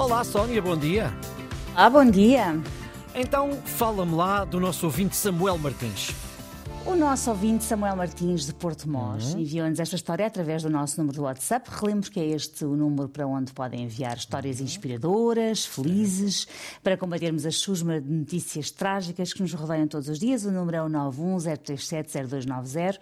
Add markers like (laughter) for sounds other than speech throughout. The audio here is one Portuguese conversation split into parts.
Olá, Sónia, bom dia. Ah, bom dia. Então, fala-me lá do nosso ouvinte Samuel Martins. O nosso ouvinte Samuel Martins de Porto Mós Uhum. enviou-nos esta história através do nosso número do WhatsApp. Relembro que é este o número para onde podem enviar histórias inspiradoras, felizes, para combatermos as chusmas de notícias trágicas que nos rodeiam todos os dias. O número é o 910370290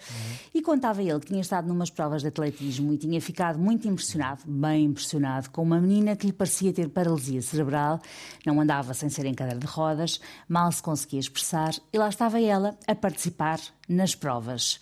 e contava ele que tinha estado numas provas de atletismo e tinha ficado muito impressionado, bem impressionado, com uma menina que lhe parecia ter paralisia cerebral, não andava sem ser em cadeira de rodas, mal se conseguia expressar e lá estava ela a participar nas provas.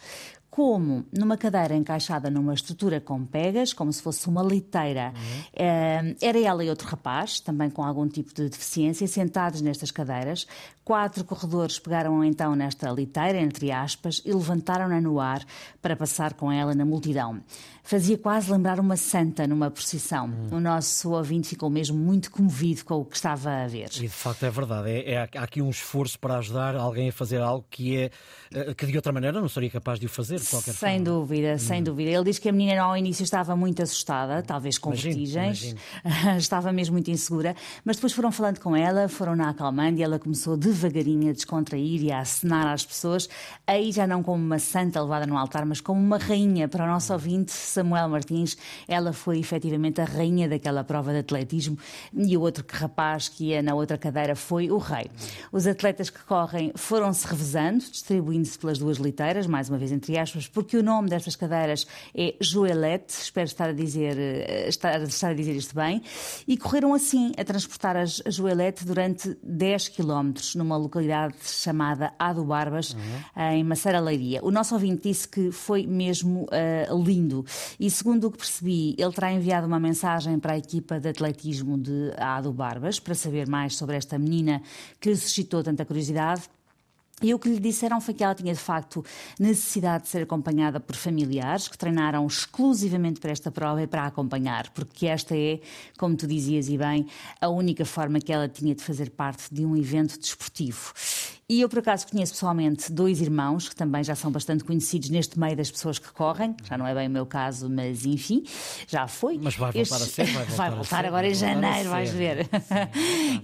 Como numa cadeira encaixada numa estrutura com pegas, como se fosse uma liteira. Eh, Era ela e outro rapaz, também com algum tipo de deficiência, sentados nestas cadeiras. Quatro corredores pegaram então nesta liteira, entre aspas, e levantaram-na no ar para passar com ela na multidão. Fazia quase lembrar uma santa numa procissão. O nosso ouvinte ficou mesmo muito comovido com o que estava a ver. E de facto é verdade, é, é- há aqui um esforço para ajudar alguém a fazer algo que é eh, que de outra maneira não seria capaz de o fazer de qualquer Sem forma. dúvida, sem dúvida. Ele diz que a menina ao início estava muito assustada, talvez com Imagino, vertigens, (laughs) estava mesmo muito insegura, mas depois foram falando com ela, foram-na acalmando e ela começou devagarinho a descontrair e a acenar às pessoas, aí já não como uma santa levada no altar, mas como uma rainha. Para o nosso ouvinte, Samuel Martins, ela foi efetivamente a rainha daquela prova de atletismo e o outro rapaz que ia na outra cadeira foi o rei. Os atletas que correm foram-se revezando, distribuindo-se pelas duas liteiras, mais uma vez entre aspas, porque o nome destas cadeiras é Joelette, espero estar a dizer, eh, estar, estar a dizer isto bem, e correram assim a transportar a Joelette durante 10 quilómetros numa localidade chamada Ado Barbas, em Maceira Leiria. O nosso ouvinte disse que foi mesmo eh, lindo e segundo o que percebi, ele terá enviado uma mensagem para a equipa de atletismo de Ado Barbas para saber mais sobre esta menina que suscitou tanta curiosidade. E o que lhe disseram foi que ela tinha de facto necessidade de ser acompanhada por familiares que treinaram exclusivamente para esta prova e para a acompanhar, porque esta é, como tu dizias e bem, a única forma que ela tinha de fazer parte de um evento desportivo. E eu, por acaso, conheço pessoalmente dois irmãos que também já são bastante conhecidos neste meio das pessoas que correm. Já não é bem o meu caso, mas enfim, já foi. Mas vai voltar a ser, vai voltar a voltar ser, agora em vai janeiro, vais ver.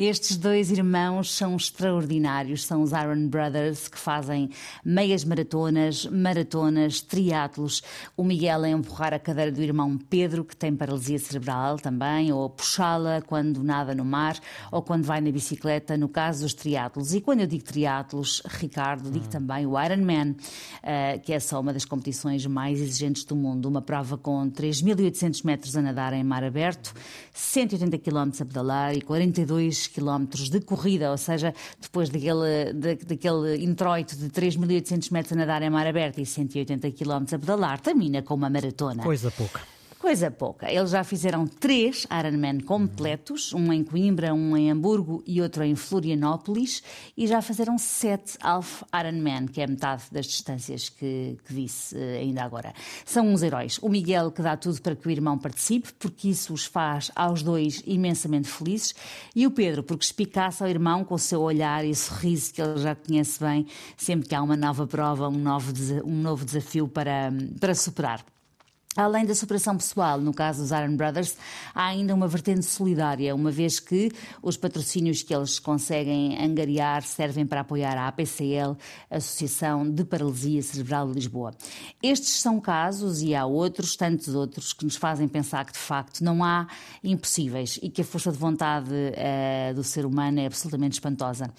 Estes dois irmãos são extraordinários, são os Iron Brothers que fazem meias maratonas, maratonas, triatlos. O Miguel a empurrar a cadeira do irmão Pedro, que tem paralisia cerebral também, ou a puxá-la quando nada no mar, ou quando vai na bicicleta, no caso dos triatlos. E quando eu digo triatlos, Ricardo, digo também o Ironman, eh, que é só uma das competições mais exigentes do mundo. Uma prova com 3.800 metros a nadar em mar aberto, 180 km a pedalar e 42 km de corrida, ou seja, depois daquele, da- daquele introito de 3.800 metros a nadar em mar aberto e 180 km a pedalar, termina com uma maratona. Coisa pouca. Coisa pouca. Eles já fizeram três Ironman completos, um em Coimbra, um em Hamburgo e outro em Florianópolis, e já fizeram sete Half Ironman, que é metade das distâncias que, que disse eh, ainda agora. São uns heróis. O Miguel que dá tudo para que o irmão participe, porque isso os faz aos dois imensamente felizes, e o Pedro, porque espicaça ao irmão com o seu olhar e sorriso que ele já conhece bem, sempre que há uma nova prova, um novo, um novo desafio para, para superar. Além da superação pessoal, no caso dos Iron Brothers, há ainda uma vertente solidária, uma vez que os patrocínios que eles conseguem angariar servem para apoiar a APCL, Associação de Paralisia Cerebral de Lisboa. Estes são casos, e há outros, tantos outros, que nos fazem pensar que, de facto, não há impossíveis e que a força de vontade eh, do ser humano é absolutamente espantosa.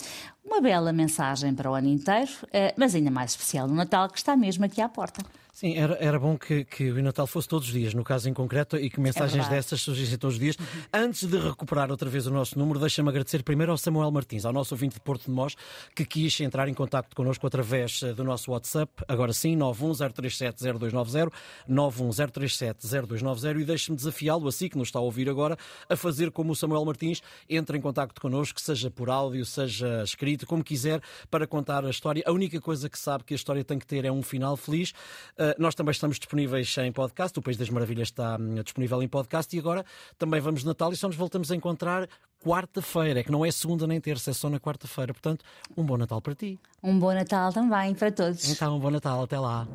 Uma bela mensagem para o ano inteiro, eh, mas ainda mais especial no Natal, que está mesmo aqui à porta. Sim, era, era bom que, que o Natal fosse todos os dias, no caso em concreto, e que mensagens verdade. dessas surgissem todos os dias. Antes de recuperar outra vez o nosso número, deixa-me agradecer primeiro ao Samuel Martins, ao nosso ouvinte de Porto de Mós, que quis entrar em contato connosco através eh, do nosso WhatsApp, agora sim, 910370290, 910370290, e deixe-me desafiá-lo, assim que nos está a ouvir agora, a fazer como o Samuel Martins, entre em contato connosco, seja por áudio, seja escrito, como quiser, para contar a história. A única coisa que sabe que a história tem que ter é um final feliz. Uh, nós também estamos disponíveis em podcast, o País das Maravilhas está hum, disponível em podcast e agora também vamos de Natal e só nos voltamos a encontrar quarta-feira, é que não é segunda nem terça, é só na quarta-feira. Portanto, um bom Natal para ti. Um bom Natal também para todos. Então, um bom Natal, até lá.